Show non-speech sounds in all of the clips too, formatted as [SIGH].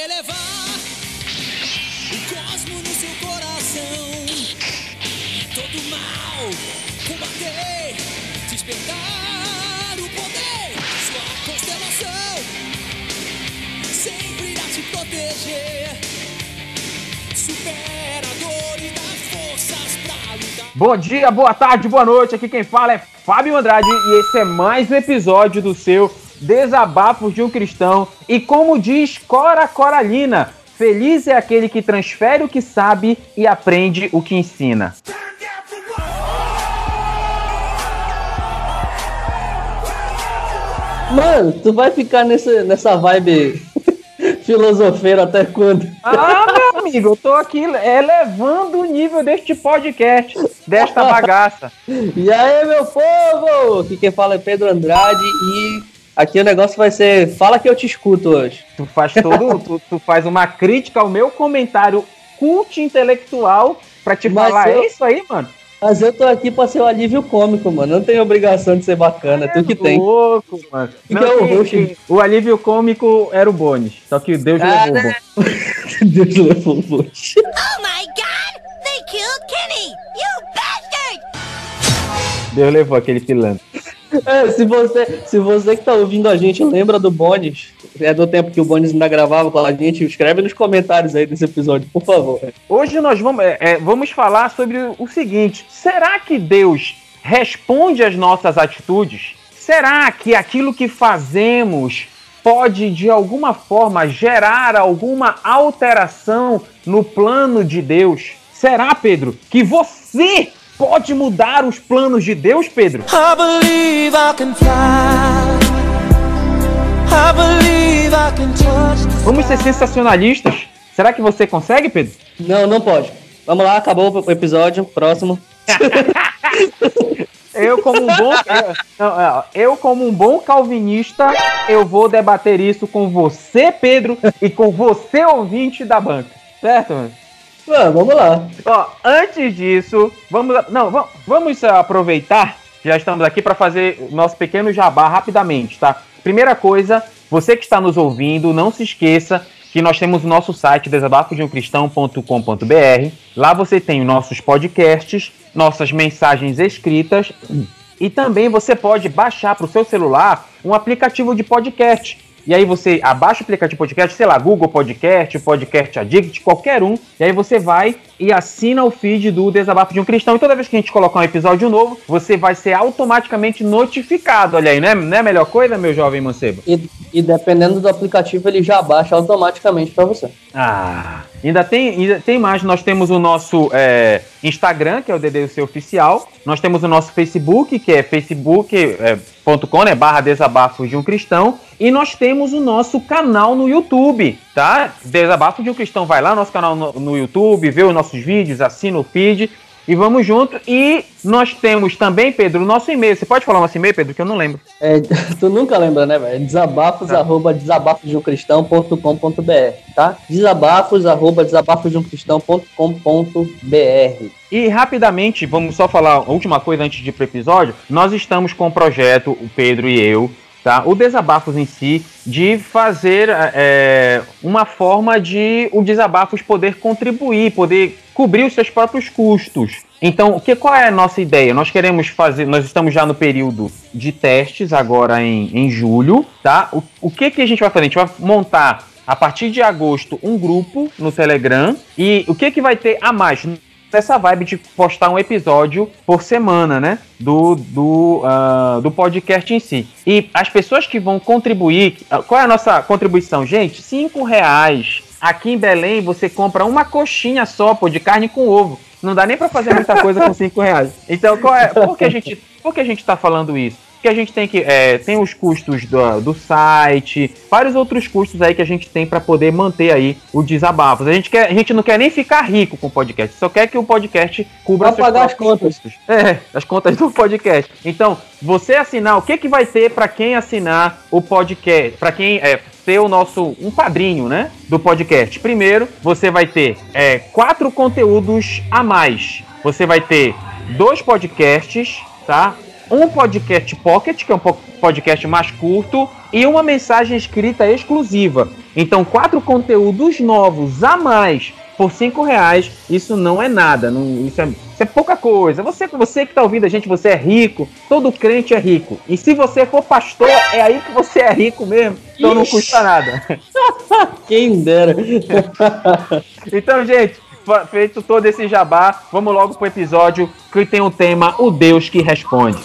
elevar o cosmo no seu coração. Todo mal combater, despertar o poder. Sua constelação sempre irá te proteger. Supera a dor e dá forças pra lutar. Bom dia, boa tarde, boa noite. Aqui quem fala é Fábio Andrade e esse é mais um episódio do seu Desabafos de um Cristão. E como diz Cora Coralina, feliz é aquele que transfere o que sabe e aprende o que ensina. Mano, tu vai ficar nessa, nessa vibe [LAUGHS] filosofeira até quando? Ah, meu amigo, eu tô aqui elevando o nível deste podcast, desta bagaça. [LAUGHS] E aí, meu povo? Aqui quem fala é Pedro Andrade e aqui o negócio vai ser Fala que eu te escuto hoje. Tu faz todo, [LAUGHS] tu, tu faz uma crítica ao meu comentário cult intelectual pra te Mas falar eu- é isso aí, mano. Mas eu tô aqui pra ser o alívio cômico, mano. Não tenho obrigação de ser bacana, tu que tem. louco, mano. Que que é o host? o alívio cômico era o Bones, só que Deus Ah, levou o né? Bones. [LAUGHS] Deus levou o bote. Oh my god! They killed Kenny! You bastard! Deus levou aquele pilantra. É, se você, se você que tá ouvindo a gente lembra do Bones, é do tempo que o Bones ainda gravava com a gente, escreve nos comentários aí desse episódio, por favor. Hoje nós vamos, é, é, vamos falar sobre o seguinte: será que Deus responde às nossas atitudes? Será que aquilo que fazemos pode de alguma forma gerar alguma alteração no plano de Deus? Será, Pedro, que você pode mudar os planos de Deus, Pedro? I believe I can fly. I believe I can touch the Vamos ser sensacionalistas? Será que você consegue, Pedro? Não, não pode. Vamos lá, acabou o episódio, próximo. [LAUGHS] Eu como um bom eu, é, eu como um bom calvinista, eu vou debater isso com você, Pedro, e com você ouvinte da banca. Certo, mano? Vamos lá. Ó, antes disso, vamos não, va- vamos aproveitar que já estamos aqui para fazer o nosso pequeno jabá rapidamente, tá? Primeira coisa, você que está nos ouvindo, não se esqueça que nós temos o nosso site desabafodeumcristão.com.br. Lá você tem os nossos podcasts, nossas mensagens escritas e também você pode baixar para o seu celular um aplicativo de podcast. E aí você abaixa o aplicativo de podcast, sei lá, Google Podcast, Podcast Addict, qualquer um. E aí você vai e assina o feed do Desabafo de um Cristão. E toda vez que a gente colocar um episódio novo, você vai ser automaticamente notificado. Olha aí, não é, não é a melhor coisa, meu jovem mancebo? E, e dependendo do aplicativo, ele já baixa automaticamente pra você. Ah, ainda tem, ainda tem mais. Nós temos o nosso é, Instagram, que é o DDUC Oficial. Nós temos o nosso Facebook, que é facebook.com, né, barra Desabafos de um Cristão. E nós temos o nosso canal no YouTube, tá? Desabafos de um Cristão. Vai lá no nosso canal no, no YouTube, vê os nossos vídeos, assina o feed. E vamos junto. E nós temos também, Pedro, o nosso e-mail. Você pode falar o nosso e-mail, Pedro, que eu não lembro. É, [LAUGHS] tu nunca lembra, né, velho? Desabafos, Tá. arroba desabafosdeumcristão.com.br, tá? Desabafos, arroba desabafosdeumcristão.com.br. E rapidamente, vamos só falar a última coisa antes de ir pro episódio. Nós estamos com o projeto, o Pedro e eu, tá? O Desabafos em si, de fazer é, uma forma de o Desabafos poder contribuir, poder cobrir os seus próprios custos. Então, o que, qual é a nossa ideia? Nós queremos fazer, nós estamos já no período de testes agora em, em julho, tá? O, o que, que a gente vai fazer? A gente vai montar a partir de agosto um grupo no Telegram e o que, que vai ter a mais? Nessa vibe de postar um episódio por semana, né? Do, do, ah, do podcast em si. E as pessoas que vão contribuir. ah, Qual é a nossa contribuição, gente? Cinco reais. Aqui em Belém você compra uma coxinha só, pô, de carne com ovo. Não dá nem pra fazer muita coisa com cinco reais. Então, qual é, por, que a gente, por que a gente tá falando isso? Porque a gente tem que. é, tem os custos do, do site, vários outros custos aí que a gente tem para poder manter aí o desabafos. A gente, quer, a gente não quer nem ficar rico com o podcast, só quer que o podcast cubra Pra pagar as contas. custos. É, as contas do podcast. Então, você assinar, o que, que vai ter para quem assinar o podcast? Para quem é, ser o nosso um padrinho, né, do podcast. Primeiro, você vai ter é, quatro conteúdos a mais. Você vai ter dois podcasts, tá? Um podcast pocket, que é um po- podcast mais curto, e uma mensagem escrita exclusiva. Então, quatro conteúdos novos a mais por cinco reais, isso não é nada. Não, isso, é, isso é pouca coisa. Você, você que está ouvindo a gente, você é rico. Todo crente é rico. E se você for pastor, é aí que você é rico mesmo. Então não custa nada. [LAUGHS] Quem dera. [LAUGHS] então, gente, feito todo esse jabá, vamos logo pro episódio que tem o tema O Deus que Responde.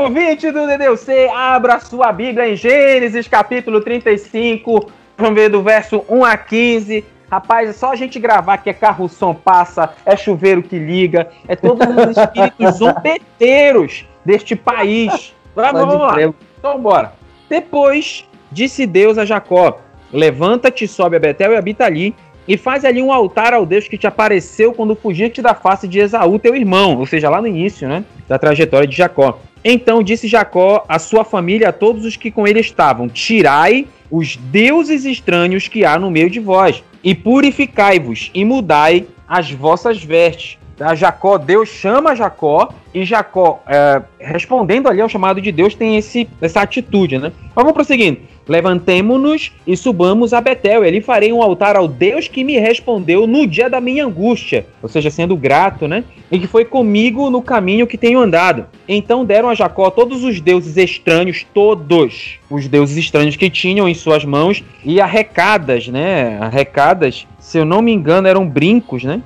Ouvinte do DDC, abra sua Bíblia em Gênesis capítulo 35, vamos ver do verso 1 a 15. Rapaz, é só a gente gravar que é carro som passa, é chuveiro que liga, é todos os [LAUGHS] espíritos zombeteiros deste país. Vamos, vamos lá. Então bora. Depois disse Deus a Jacó: Levanta-te, sobe a Betel e habita ali, e faz ali um altar ao Deus que te apareceu quando fugiste da face de Esaú, teu irmão, ou seja, lá no início, né, da trajetória de Jacó. Então disse Jacó a sua família a todos os que com ele estavam: Tirai os deuses estranhos que há no meio de vós, e purificai-vos, e mudai as vossas vestes. A Jacó, Deus chama Jacó, e Jacó, é, respondendo ali ao chamado de Deus, tem esse, essa atitude, né? Vamos prosseguindo. Levantemo-nos e subamos a Betel. Ali farei um altar ao Deus que me respondeu no dia da minha angústia, ou seja, sendo grato, né? E que foi comigo no caminho que tenho andado. Então deram a Jacó todos os deuses estranhos, todos os deuses estranhos que tinham em suas mãos e arrecadas, né? Arrecadas, se eu não me engano, eram brincos, né?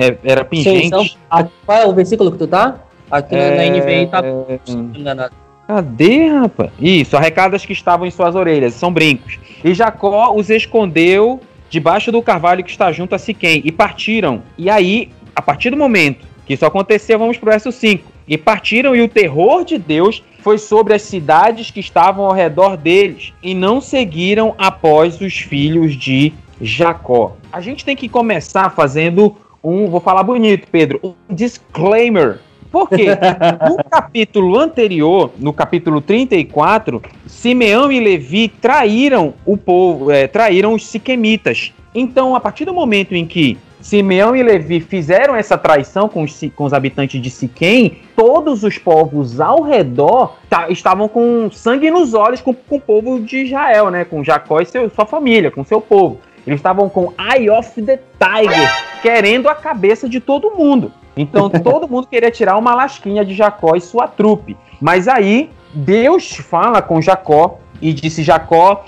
É, era pingente. qual é o versículo que tu tá? Aqui é, na NVI tá. É... enganado. Cadê, rapaz? Isso, arrecadas que estavam em suas orelhas, são brincos. E Jacó os escondeu debaixo do carvalho que está junto a Siquém, e partiram. E aí, a partir do momento que isso aconteceu, vamos para o verso 5. E partiram, e o terror de Deus foi sobre as cidades que estavam ao redor deles, e não seguiram após os filhos de Jacó. A gente tem que começar fazendo um, vou falar bonito, Pedro, um disclaimer porque [LAUGHS] no capítulo anterior, no capítulo 34, Simeão e Levi traíram o povo, é, traíram os siquemitas. Então, a partir do momento em que Simeão e Levi fizeram essa traição com os, com os habitantes de Siquém, todos os povos ao redor tá, estavam com sangue nos olhos com, com o povo de Israel, né? Com Jacó e seu, sua família, com seu povo. Eles estavam com Eye of the Tiger, querendo a cabeça de todo mundo. Então [LAUGHS] todo mundo queria tirar uma lasquinha de Jacó e sua trupe. Mas aí Deus fala com Jacó e disse: Jacó,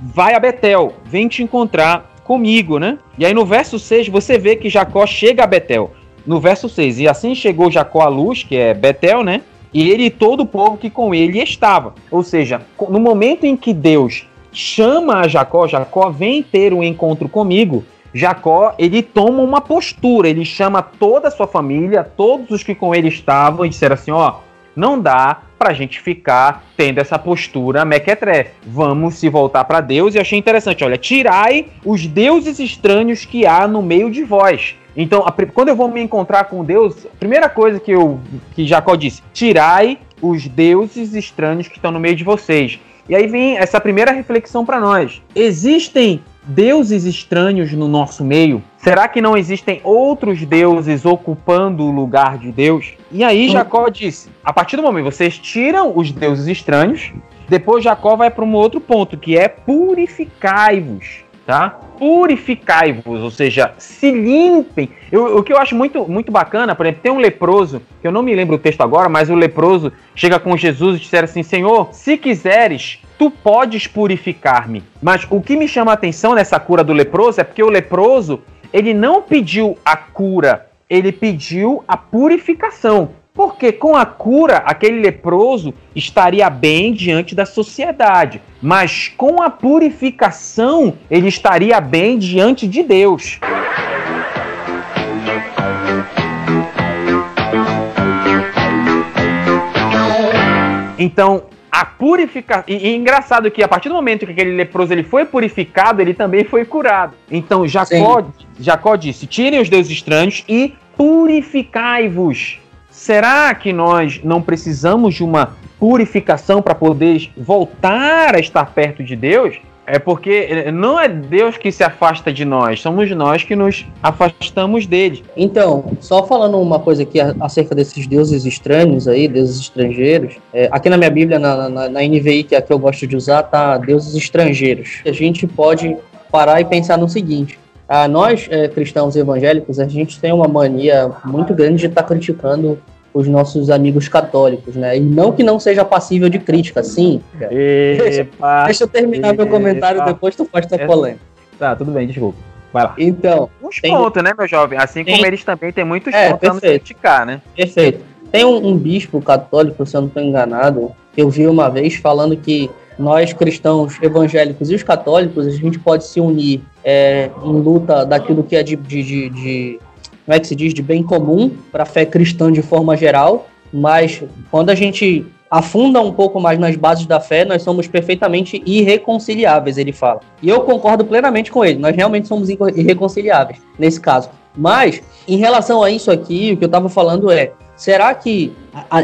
vai a Betel, vem te encontrar comigo, né? E aí no verso 6 você vê que Jacó chega a Betel. No verso 6, e assim chegou Jacó à luz, que é Betel, né? E ele e todo o povo que com ele estava. Ou seja, no momento em que Deus chama a Jacó, Jacó vem ter um encontro comigo, Jacó, ele toma uma postura, ele chama toda a sua família, todos os que com ele estavam, e disseram assim: ó, não dá pra gente ficar tendo essa postura mequetrefe. Vamos se voltar para Deus. E achei interessante, olha, tirai os deuses estranhos que há no meio de vós. Então, a, quando eu vou me encontrar com Deus, a primeira coisa que, eu, que Jacó disse: tirai os deuses estranhos que estão no meio de vocês. E aí vem essa primeira reflexão para nós. Existem deuses estranhos no nosso meio? Será que não existem outros deuses ocupando o lugar de Deus? E aí Jacó disse: a partir do momento que vocês tiram os deuses estranhos, depois Jacó vai para um outro ponto, que é purificai-vos, tá? Purificai-vos, ou seja, se limpem. Eu, o que eu acho muito, muito bacana, por exemplo, tem um leproso, que eu não me lembro o texto agora, mas o leproso chega com Jesus e disser assim: Senhor, se quiseres, tu podes purificar-me. Mas o que me chama a atenção nessa cura do leproso é porque o leproso, ele não pediu a cura, ele pediu a purificação. Porque com a cura, aquele leproso estaria bem diante da sociedade, mas com a purificação, ele estaria bem diante de Deus. Então, a purificação. E, e engraçado que a partir do momento que aquele leproso ele foi purificado, ele também foi curado. Então Jacó, Jacó disse: tirem os deuses estranhos e purificai-vos. Será que nós não precisamos de uma purificação para poder voltar a estar perto de Deus? É porque não é Deus que se afasta de nós, somos nós que nos afastamos dele. Então, só falando uma coisa aqui acerca desses deuses estranhos aí, deuses estrangeiros. É, aqui na minha Bíblia, na, na, na NVI, que é a que eu gosto de usar, tá deuses estrangeiros. A gente pode parar e pensar no seguinte: ah, nós, é, cristãos evangélicos, a gente tem uma mania muito grande de estar tá criticando os nossos amigos católicos, né? E não que não seja passível de crítica, sim. Deixa, deixa, eu terminar epa, meu comentário, depois tu faz tua polêmica. Tá, tudo bem, desculpa. Vai lá. Então. Uns tem... pontos, né, meu jovem? Assim tem... como eles também têm muitos é, pontos pra criticar, né? Perfeito. Tem um, um, bispo católico, se eu não estou enganado, que eu vi uma vez falando que nós cristãos evangélicos e os católicos, a gente pode se unir é, em luta daquilo que é de, de, de, de como é que se diz, de bem comum para a fé cristã de forma geral, mas quando a gente afunda um pouco mais nas bases da fé, nós somos perfeitamente irreconciliáveis, ele fala. E eu concordo plenamente com ele, nós realmente somos irreconciliáveis nesse caso. Mas, em relação a isso aqui, o que eu estava falando é, será que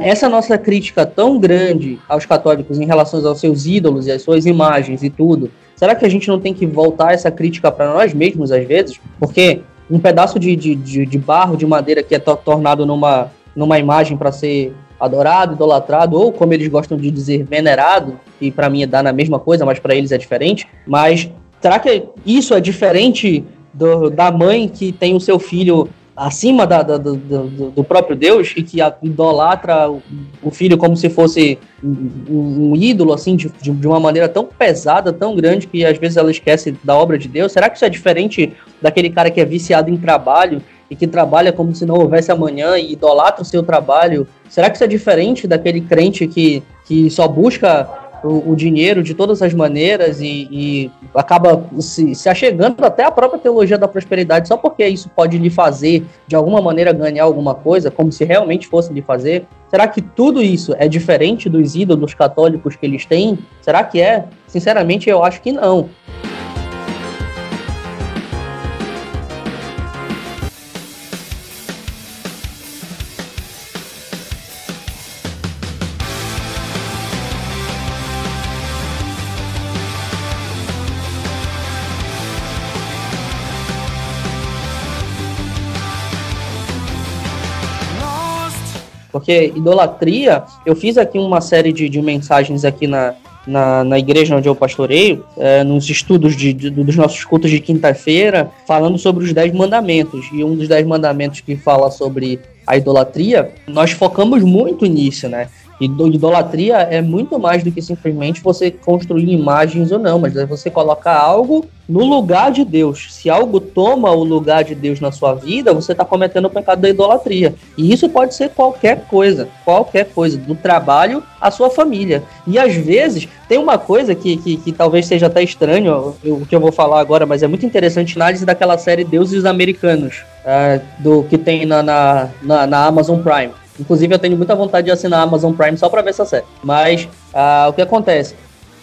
essa nossa crítica tão grande aos católicos em relação aos seus ídolos e às suas imagens e tudo, será que a gente não tem que voltar essa crítica para nós mesmos às vezes? Porque um pedaço de, de, de, de barro, de madeira que é tornado numa, numa imagem para ser adorado, idolatrado, ou como eles gostam de dizer, venerado, que para mim dá na mesma coisa, mas para eles é diferente. Mas será que isso é diferente do, da mãe que tem o seu filho acima da, da, do, do, do, próprio Deus e que idolatra o filho como se fosse um, um ídolo, assim, de, de, uma maneira tão pesada, tão grande, que às vezes ela esquece da obra de Deus? Será que isso é diferente daquele cara que é viciado em trabalho e que trabalha como se não houvesse amanhã e idolatra o seu trabalho? Será que isso é diferente daquele crente que, que só busca o, o, dinheiro de todas as maneiras e, e acaba se, se, achegando até a própria teologia da prosperidade só porque isso pode lhe fazer, de alguma maneira, ganhar alguma coisa, como se realmente fosse lhe fazer? Será que tudo isso é diferente dos ídolos católicos que eles têm? Será que é? Sinceramente, eu acho que não. Porque idolatria, eu fiz aqui uma série de, de mensagens aqui na, na, na, igreja onde eu pastoreio, é, nos estudos de, de, dos nossos cultos de quinta-feira, falando sobre os dez mandamentos. E um dos dez mandamentos que fala sobre a idolatria, nós focamos muito nisso, né? Idolatria é muito mais do que simplesmente você construir imagens ou não, mas é você colocar algo no lugar de Deus. Se algo toma o lugar de Deus na sua vida, você está cometendo o pecado da idolatria. E isso pode ser qualquer coisa, qualquer coisa, do trabalho à sua família. E às vezes, tem uma coisa que, que, que talvez seja até estranho, o que eu vou falar agora, mas é muito interessante análise daquela série Deuses Americanos, uh, do que tem na, na, na, na Amazon Prime. Inclusive, eu tenho muita vontade de assinar a Amazon Prime só para ver essa série. Mas uh, o que acontece?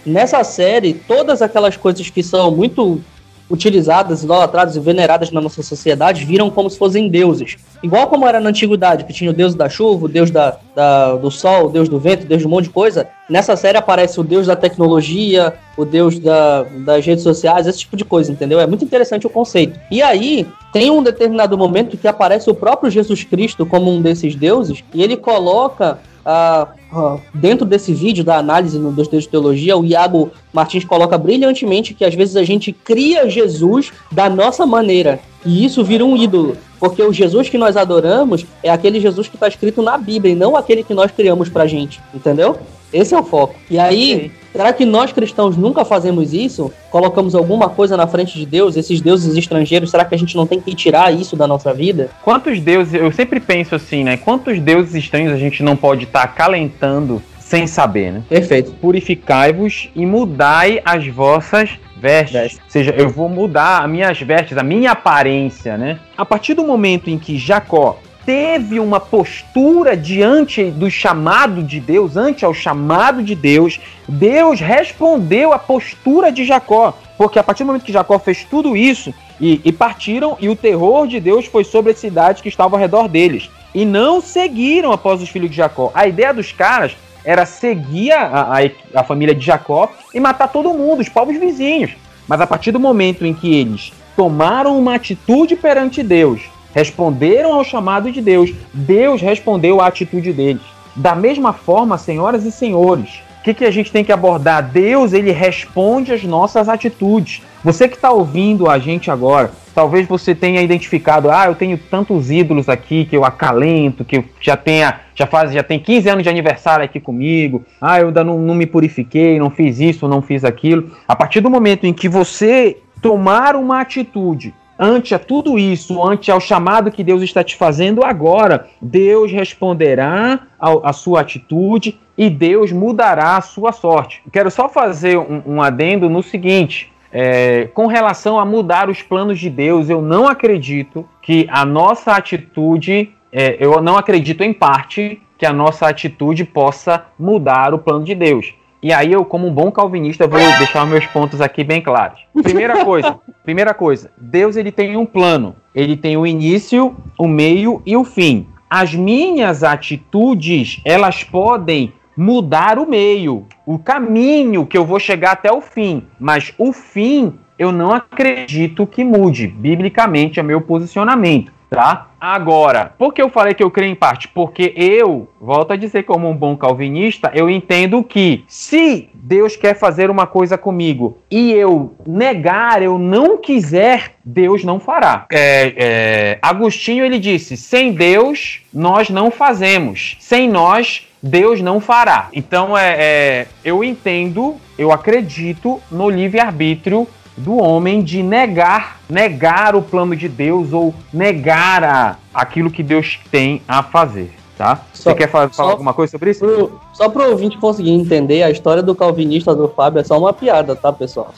Nessa série, todas aquelas coisas que são muito utilizadas, idolatradas e veneradas na nossa sociedade viram como se fossem deuses. Igual como era na antiguidade, que tinha o deus da chuva, o deus da, da, do sol, o deus do vento, o deus de um monte de coisa. Nessa série aparece o deus da tecnologia, o deus da, das redes sociais, esse tipo de coisa, entendeu? É muito interessante o conceito. E aí, tem um determinado momento que aparece o próprio Jesus Cristo como um desses deuses, e ele coloca Uh, uh, dentro desse vídeo da análise no Dois de Teologia, o Iago Martins coloca brilhantemente que às vezes a gente cria Jesus da nossa maneira e isso vira um ídolo. Porque o Jesus que nós adoramos é aquele Jesus que está escrito na Bíblia e não aquele que nós criamos pra gente, entendeu? Esse é o foco. E aí, okay. Será que nós cristãos nunca fazemos isso? Colocamos alguma coisa na frente de Deus, esses deuses estrangeiros, será que a gente não tem que tirar isso da nossa vida? Quantos deuses, eu sempre penso assim, né? Quantos deuses estranhos a gente não pode estar tá acalentando sem saber, né? Perfeito. Purificai-vos e mudai as vossas vestes. Veste. Ou seja, eu vou mudar as minhas vestes, a minha aparência, né? A partir do momento em que Jacó teve uma postura diante do chamado de Deus, ante ao chamado de Deus, Deus respondeu à postura de Jacó. Porque a partir do momento que Jacó fez tudo isso, e, e partiram, e o terror de Deus foi sobre as cidades que estavam ao redor deles. E não seguiram após os filhos de Jacó. A ideia dos caras era seguir a, a, a família de Jacó e matar todo mundo, os povos vizinhos. Mas a partir do momento em que eles tomaram uma atitude perante Deus, responderam ao chamado de Deus, Deus respondeu à atitude deles. Da mesma forma, senhoras e senhores, o que, que a gente tem que abordar? Deus, ele responde às nossas atitudes. Você que está ouvindo a gente agora, talvez você tenha identificado, ah, eu tenho tantos ídolos aqui que eu acalento, que eu já tenha, já faz, já tem 15 anos de aniversário aqui comigo, ah, eu ainda não, não me purifiquei, não fiz isso, não fiz aquilo. A partir do momento em que você tomar uma atitude ante a tudo isso, ante ao chamado que Deus está te fazendo agora, Deus responderá à sua atitude e Deus mudará a sua sorte. Quero só fazer um, um adendo no seguinte. É, com relação a mudar os planos de Deus, eu não acredito que a nossa atitude, é, eu não acredito em parte que a nossa atitude possa mudar o plano de Deus. E aí eu, como um bom calvinista, vou deixar meus pontos aqui bem claros. Primeira coisa, [LAUGHS] primeira coisa, Deus ele tem um plano. Ele tem o início, o meio e o fim. As minhas atitudes, elas podem mudar o meio, o caminho que eu vou chegar até o fim, mas o fim eu não acredito que mude. Biblicamente é meu posicionamento tá? Agora, por que eu falei que eu creio em parte? Porque eu, volto a dizer como um bom calvinista, eu entendo que se Deus quer fazer uma coisa comigo e eu negar, eu não quiser, Deus não fará. É, é, Agostinho ele disse: sem Deus nós não fazemos, sem nós Deus não fará. Então é, é eu entendo, eu acredito no livre arbítrio do homem de negar, negar o plano de Deus ou negar a, aquilo que Deus tem a fazer. Tá? Só, Você quer falar, alguma coisa sobre isso? Pro, só para o ouvinte conseguir entender, a história do calvinista do Fábio é só uma piada, tá, pessoal?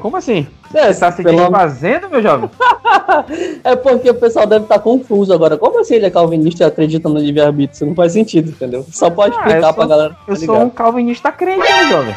Como assim? É, Você tá se pelo... fazendo, meu jovem? [LAUGHS] é porque o pessoal deve estar tá confuso agora. Como assim ele é calvinista e acredita no livre-arbítrio? Isso não faz sentido, entendeu? Só pode ah, explicar ah, pra galera. Eu sou um calvinista crente, meu jovem.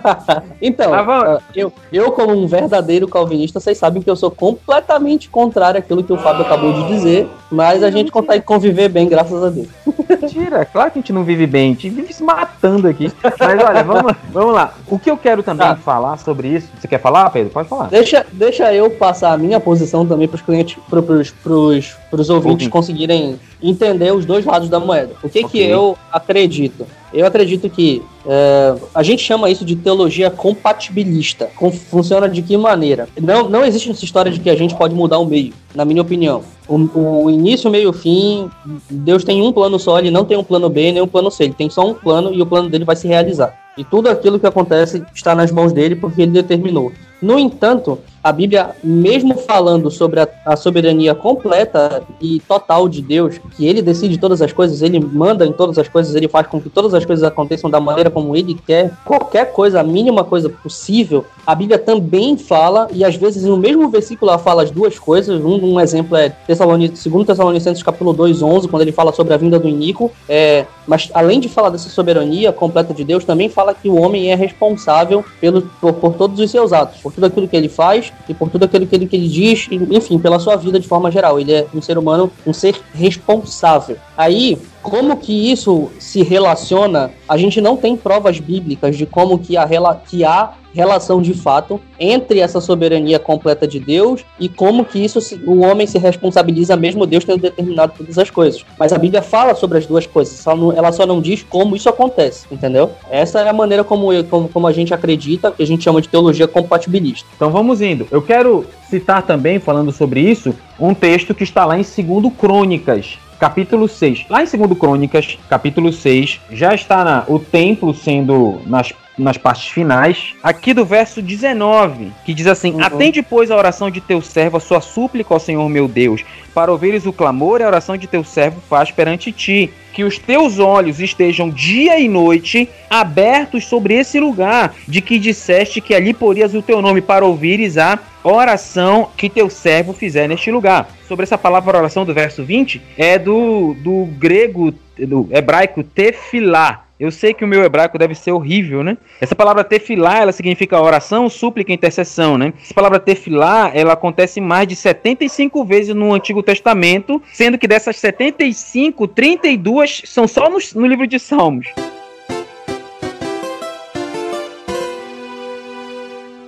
[LAUGHS] então, ah, eu, eu, como um verdadeiro calvinista, vocês sabem que eu sou completamente contrário àquilo que o Fábio acabou de dizer, mas a gente consegue conviver bem, graças a Deus. Mentira, claro que a gente não vive bem, a gente vive se matando aqui. Mas olha, vamos, vamos lá. O que eu quero também tá. falar sobre isso, você quer falar, Pedro? Pode falar. Deixa, deixa eu passar a minha posição também para os clientes, para os ouvintes conseguirem entender os dois lados da moeda. O que, okay. que eu acredito? Eu acredito que é, a gente chama isso de teologia compatibilista. Com, funciona de que maneira? Não, não existe essa história de que a gente pode mudar o meio, na minha opinião. O, o início, meio, fim, Deus tem um plano só, ele não tem um plano B nem um plano C, ele tem só um plano e o plano dele vai se realizar. E tudo aquilo que acontece está nas mãos dele porque ele determinou. No entanto, a Bíblia, mesmo falando sobre a, a, soberania completa e total de Deus, que ele decide todas as coisas, ele manda em todas as coisas, ele faz com que todas as coisas aconteçam da maneira como ele quer, qualquer coisa, a mínima coisa possível, a Bíblia também fala, e às vezes no mesmo versículo ela fala as duas coisas. Um, um exemplo é 2 Tessalonicenses capítulo 2, 11, quando ele fala sobre a vinda do Inico. É, mas além de falar dessa soberania completa de Deus, também fala que o homem é responsável pelo, por, por todos os seus atos, por tudo aquilo que ele faz e por tudo aquilo que ele, que ele diz, enfim, pela sua vida de forma geral. Ele é um ser humano, um ser responsável. Aí, como que isso se relaciona? A gente não tem provas bíblicas de como que, a, que há relação de fato entre essa soberania completa de Deus e como que isso se, o homem se responsabiliza mesmo Deus tendo determinado todas as coisas. Mas a Bíblia fala sobre as duas coisas, ela, não, ela só não diz como isso acontece, entendeu? Essa é a maneira como, eu, como, como a gente acredita, que a gente chama de teologia compatibilista. Então vamos indo. Eu quero citar também, falando sobre isso, um texto que está lá em 2 Crônicas, capítulo 6. Lá em 2 Crônicas, capítulo 6, já está na, o templo sendo nas nas partes finais, aqui do verso 19, que diz assim: uhum. Atende, pois, a oração de teu servo, a sua súplica ao Senhor meu Deus, para ouvires o clamor e a oração de teu servo faz perante ti. Que os teus olhos estejam dia e noite abertos sobre esse lugar, de que disseste que ali porias o teu nome, para ouvires a oração que teu servo fizer neste lugar. Sobre essa palavra oração do verso 20, é do, do grego, do hebraico tefilá. Eu sei que o meu hebraico deve ser horrível, né? Essa palavra tefilá, ela significa oração, súplica, intercessão, né? Essa palavra tefilá, ela acontece mais de 75 vezes no Antigo Testamento, sendo que dessas 75, 32 são só no, no livro de Salmos.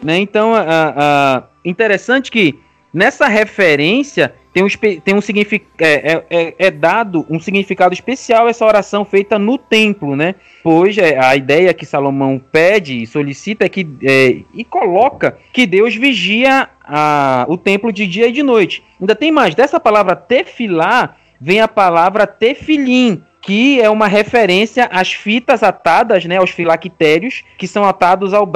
Né? Então, a, a, interessante que nessa referência tem um, tem um significado é, é, é, dado um significado especial essa oração feita no templo, né? Pois é, a ideia que Salomão pede e solicita é que é, e coloca que Deus vigia a, o templo de dia e de noite. Ainda tem mais dessa palavra tefilá vem a palavra tefilim, que é uma referência às fitas atadas, né, aos filactérios, que são atados ao,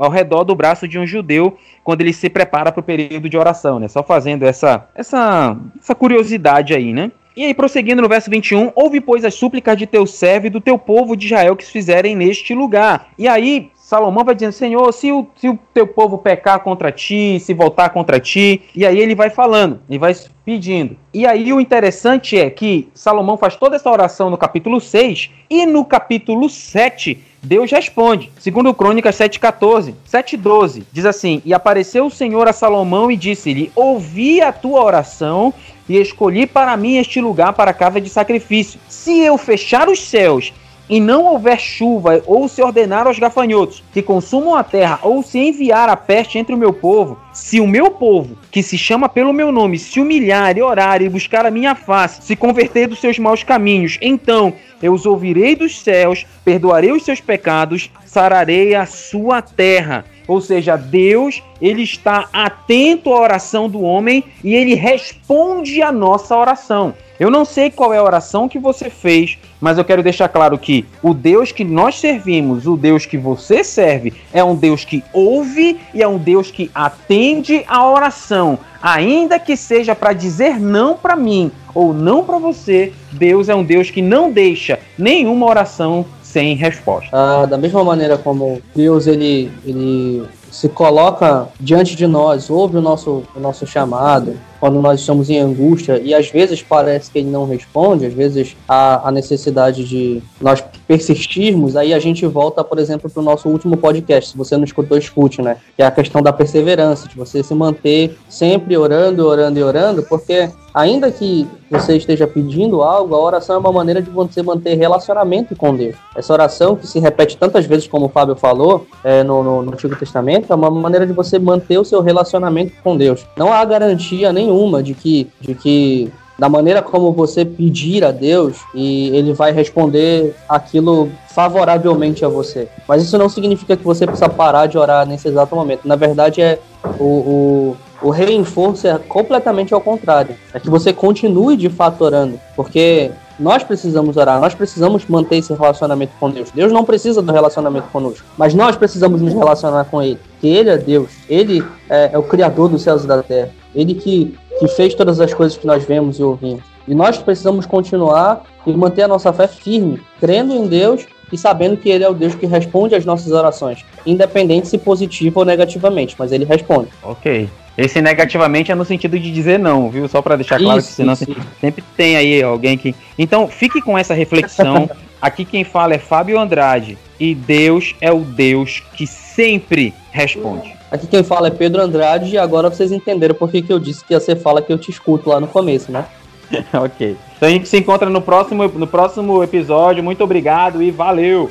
ao redor do braço de um judeu quando ele se prepara para o período de oração, né? Só fazendo essa, essa, essa curiosidade aí, né? E aí, prosseguindo no verso 21, ouve, pois, as súplicas de teu servo e do teu povo de Israel que se fizerem neste lugar. E aí, Salomão vai dizendo, Senhor, se o, se o teu povo pecar contra ti, se voltar contra ti, e aí ele vai falando, ele vai pedindo. E aí o interessante é que Salomão faz toda essa oração no capítulo 6 e no capítulo 7 Deus responde. Segundo Crônicas 7:14, 7:12, diz assim: "E apareceu o Senhor a Salomão e disse-lhe: Ouvi a tua oração e escolhi para mim este lugar para a casa de sacrifício. Se eu fechar os céus e não houver chuva, ou se ordenar aos gafanhotos que consumam a terra, ou se enviar a peste entre o meu povo, se o meu povo, que se chama pelo meu nome, se humilhar e orar e buscar a minha face, se converter dos seus maus caminhos, então eu os ouvirei dos céus, perdoarei os seus pecados, sararei a sua terra. Ou seja, Deus, ele está atento à oração do homem e ele responde à nossa oração. Eu não sei qual é a oração que você fez, mas eu quero deixar claro que o Deus que nós servimos, o Deus que você serve, é um Deus que ouve e é um Deus que atende a oração. Ainda que seja para dizer não para mim ou não para você, Deus é um Deus que não deixa nenhuma oração sem resposta. Ah, da mesma maneira como Deus ele, ele se coloca diante de nós, ouve o nosso, o nosso chamado, quando nós estamos em angústia e às vezes parece que ele não responde, às vezes há a necessidade de nós persistirmos, aí a gente volta, por exemplo, para o nosso último podcast, se você não escutou, escute, né? Que é a questão da perseverança, de você se manter sempre orando, orando e orando, porque ainda que você esteja pedindo algo, a oração é uma maneira de você manter relacionamento com Deus. Essa oração que se repete tantas vezes, como o Fábio falou, é, no, no, no Antigo Testamento, é uma maneira de você manter o seu relacionamento com Deus. Não há garantia nenhuma nenhuma de que, de que da maneira como você pedir a Deus e ele vai responder aquilo favoravelmente a você. Mas isso não significa que você precisa parar de orar nesse exato momento. Na verdade, é o, o, o reforço é completamente ao contrário. É que você continue de fato orando, porque nós precisamos orar, nós precisamos manter esse relacionamento com Deus. Deus não precisa do relacionamento conosco, mas nós precisamos nos relacionar com Ele. Que Ele é Deus, Ele é, é o Criador dos céus e da terra. Ele que que fez todas as coisas que nós vemos e ouvimos. E nós precisamos continuar e manter a nossa fé firme, crendo em Deus e sabendo que Ele é o Deus que responde às nossas orações, independente se positivo ou negativamente, mas Ele responde. Ok. Esse negativamente é no sentido de dizer não, viu? Só para deixar claro isso, que senão isso. sempre tem aí alguém que. Então fique com essa reflexão. [LAUGHS] Aqui quem fala é Fábio Andrade e Deus é o Deus que sempre responde. Aqui quem fala é Pedro Andrade e agora vocês entenderam por que, eu disse que você fala que eu te escuto lá no começo, né? [LAUGHS] ok. Então a gente se encontra no próximo, no próximo episódio. Muito obrigado e valeu!